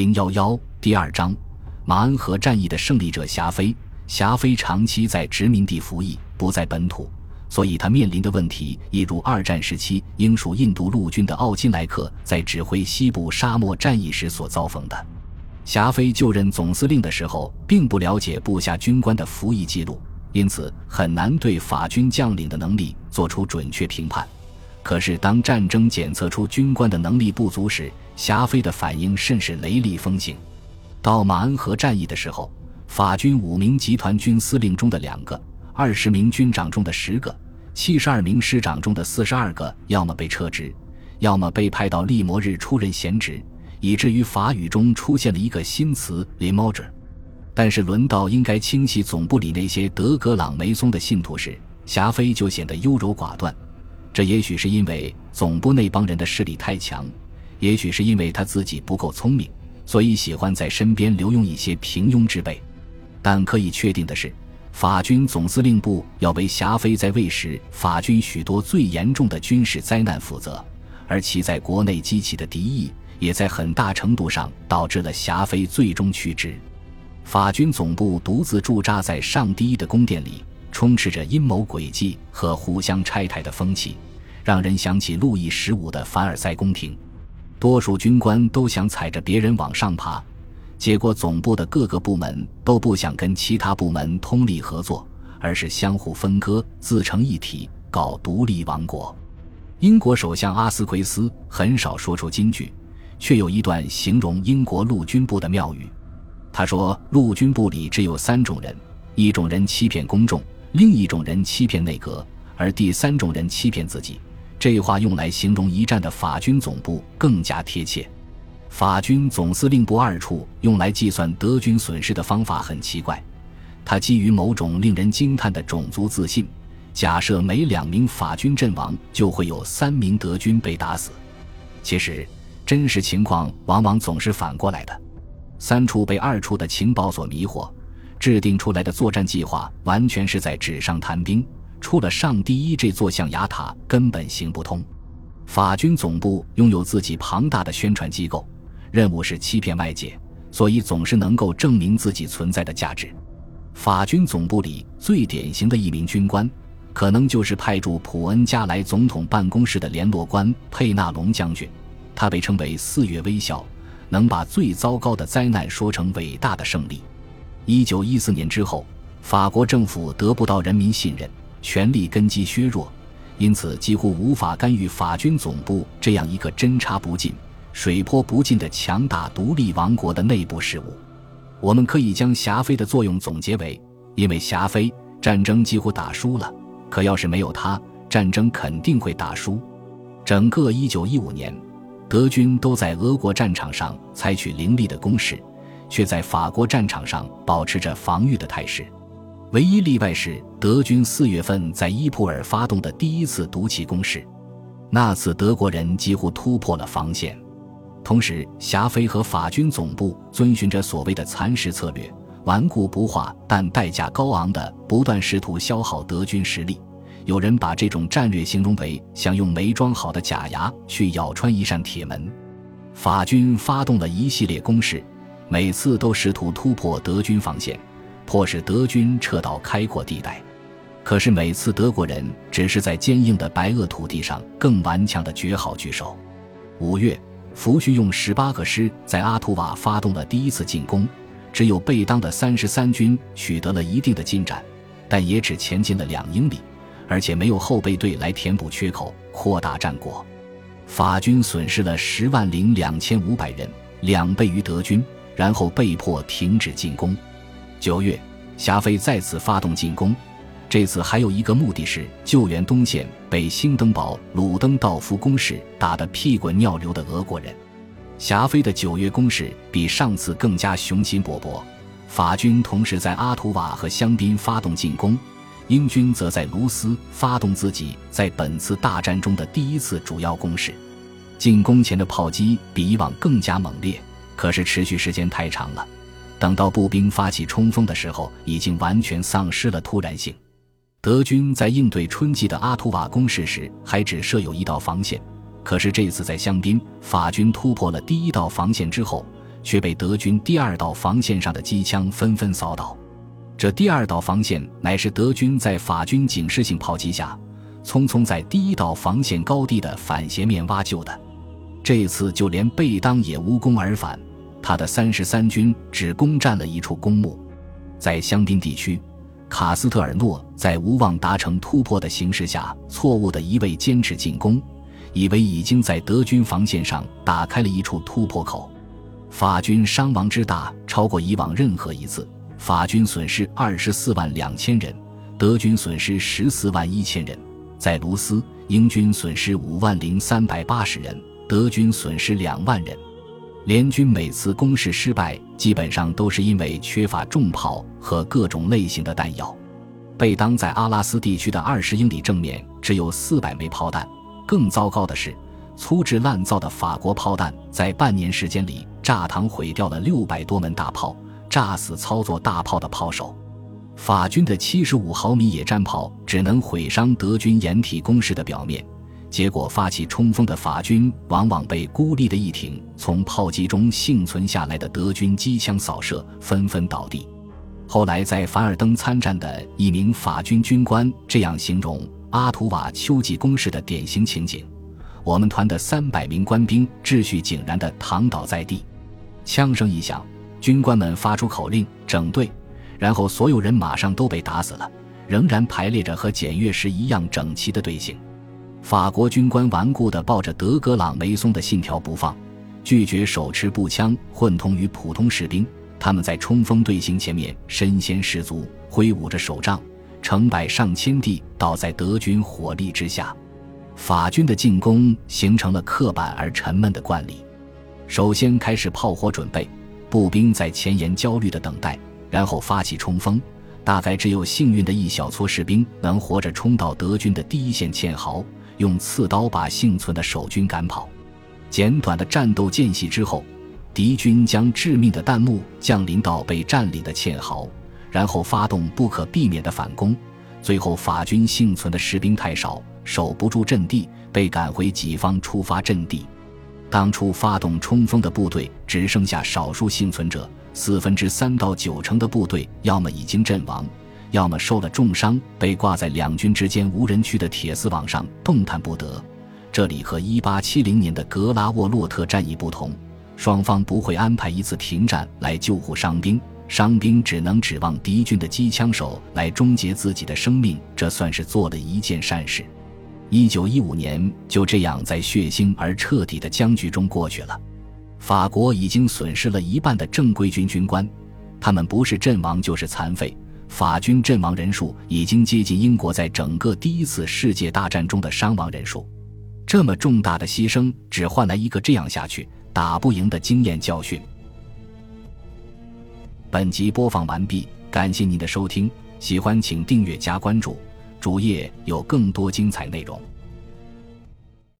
零幺幺第二章，马恩河战役的胜利者霞飞。霞飞长期在殖民地服役，不在本土，所以他面临的问题一如二战时期英属印度陆军的奥金莱克在指挥西部沙漠战役时所遭逢的。霞飞就任总司令的时候，并不了解部下军官的服役记录，因此很难对法军将领的能力做出准确评判。可是，当战争检测出军官的能力不足时，霞飞的反应甚是雷厉风行。到马恩河战役的时候，法军五名集团军司令中的两个、二十名军长中的十个、七十二名师长中的四十二个，要么被撤职，要么被派到利摩日出任闲职，以至于法语中出现了一个新词 “limoger”。但是，轮到应该清洗总部里那些德格朗梅松的信徒时，霞飞就显得优柔寡断。这也许是因为总部那帮人的势力太强，也许是因为他自己不够聪明，所以喜欢在身边留用一些平庸之辈。但可以确定的是，法军总司令部要为霞飞在位时法军许多最严重的军事灾难负责，而其在国内激起的敌意，也在很大程度上导致了霞飞最终去职。法军总部独自驻扎在上第一的宫殿里。充斥着阴谋诡计和互相拆台的风气，让人想起路易十五的凡尔赛宫廷。多数军官都想踩着别人往上爬，结果总部的各个部门都不想跟其他部门通力合作，而是相互分割，自成一体，搞独立王国。英国首相阿斯奎斯很少说出金句，却有一段形容英国陆军部的妙语。他说：“陆军部里只有三种人，一种人欺骗公众。”另一种人欺骗内阁，而第三种人欺骗自己。这话用来形容一战的法军总部更加贴切。法军总司令部二处用来计算德军损失的方法很奇怪，它基于某种令人惊叹的种族自信，假设每两名法军阵亡就会有三名德军被打死。其实，真实情况往往总是反过来的。三处被二处的情报所迷惑。制定出来的作战计划完全是在纸上谈兵，出了上第一这座象牙塔根本行不通。法军总部拥有自己庞大的宣传机构，任务是欺骗外界，所以总是能够证明自己存在的价值。法军总部里最典型的一名军官，可能就是派驻普恩加莱总统办公室的联络官佩纳隆将军，他被称为“四月微笑”，能把最糟糕的灾难说成伟大的胜利。一九一四年之后，法国政府得不到人民信任，权力根基削弱，因此几乎无法干预法军总部这样一个针插不进、水泼不进的强大独立王国的内部事务。我们可以将霞飞的作用总结为：因为霞飞，战争几乎打输了；可要是没有他，战争肯定会打输。整个一九一五年，德军都在俄国战场上采取凌厉的攻势。却在法国战场上保持着防御的态势，唯一例外是德军四月份在伊普尔发动的第一次毒气攻势，那次德国人几乎突破了防线。同时，霞飞和法军总部遵循着所谓的蚕食策略，顽固不化但代价高昂的不断试图消耗德军实力。有人把这种战略形容为想用没装好的假牙去咬穿一扇铁门。法军发动了一系列攻势。每次都试图突破德军防线，迫使德军撤到开阔地带。可是每次德国人只是在坚硬的白垩土地上更顽强的绝好据守。五月，福煦用十八个师在阿图瓦发动了第一次进攻，只有贝当的三十三军取得了一定的进展，但也只前进了两英里，而且没有后备队来填补缺口、扩大战果。法军损失了十万零两千五百人，两倍于德军。然后被迫停止进攻。九月，霞飞再次发动进攻，这次还有一个目的是救援东线被兴登堡鲁登道夫攻势打得屁滚尿流的俄国人。霞飞的九月攻势比上次更加雄心勃勃。法军同时在阿图瓦和香槟发动进攻，英军则在卢斯发动自己在本次大战中的第一次主要攻势。进攻前的炮击比以往更加猛烈。可是持续时间太长了，等到步兵发起冲锋的时候，已经完全丧失了突然性。德军在应对春季的阿图瓦攻势时，还只设有一道防线。可是这次在香槟，法军突破了第一道防线之后，却被德军第二道防线上的机枪纷纷扫倒。这第二道防线乃是德军在法军警示性炮击下，匆匆在第一道防线高地的反斜面挖就的。这次就连贝当也无功而返，他的三十三军只攻占了一处公墓。在香槟地区，卡斯特尔诺在无望达成突破的形势下，错误的一味坚持进攻，以为已经在德军防线上打开了一处突破口。法军伤亡之大，超过以往任何一次。法军损失二十四万两千人，德军损失十四万一千人。在卢斯，英军损失五万零三百八十人。德军损失两万人，联军每次攻势失败，基本上都是因为缺乏重炮和各种类型的弹药。贝当在阿拉斯地区的二十英里正面只有四百枚炮弹。更糟糕的是，粗制滥造的法国炮弹在半年时间里炸膛毁掉了六百多门大炮，炸死操作大炮的炮手。法军的七十五毫米野战炮只能毁伤德军掩体工事的表面。结果，发起冲锋的法军往往被孤立的一挺从炮击中幸存下来的德军机枪扫射，纷纷倒地。后来，在凡尔登参战的一名法军军官这样形容阿图瓦秋季攻势的典型情景：我们团的三百名官兵秩序井然地躺倒在地，枪声一响，军官们发出口令整队，然后所有人马上都被打死了，仍然排列着和检阅时一样整齐的队形。法国军官顽固地抱着德格朗梅松的信条不放，拒绝手持步枪混同于普通士兵。他们在冲锋队形前面身先士卒，挥舞着手杖，成百上千地倒在德军火力之下。法军的进攻形成了刻板而沉闷的惯例：首先开始炮火准备，步兵在前沿焦虑地等待，然后发起冲锋。大概只有幸运的一小撮士兵能活着冲到德军的第一线堑壕。用刺刀把幸存的守军赶跑。简短的战斗间隙之后，敌军将致命的弹幕降临到被占领的堑壕，然后发动不可避免的反攻。最后，法军幸存的士兵太少，守不住阵地，被赶回己方出发阵地。当初发动冲锋的部队只剩下少数幸存者，四分之三到九成的部队要么已经阵亡。要么受了重伤，被挂在两军之间无人区的铁丝网上动弹不得。这里和1870年的格拉沃洛特战役不同，双方不会安排一次停战来救护伤兵，伤兵只能指望敌军的机枪手来终结自己的生命。这算是做了一件善事。1915年就这样在血腥而彻底的僵局中过去了。法国已经损失了一半的正规军军官，他们不是阵亡就是残废。法军阵亡人数已经接近英国在整个第一次世界大战中的伤亡人数，这么重大的牺牲，只换来一个这样下去打不赢的经验教训。本集播放完毕，感谢您的收听，喜欢请订阅加关注，主页有更多精彩内容。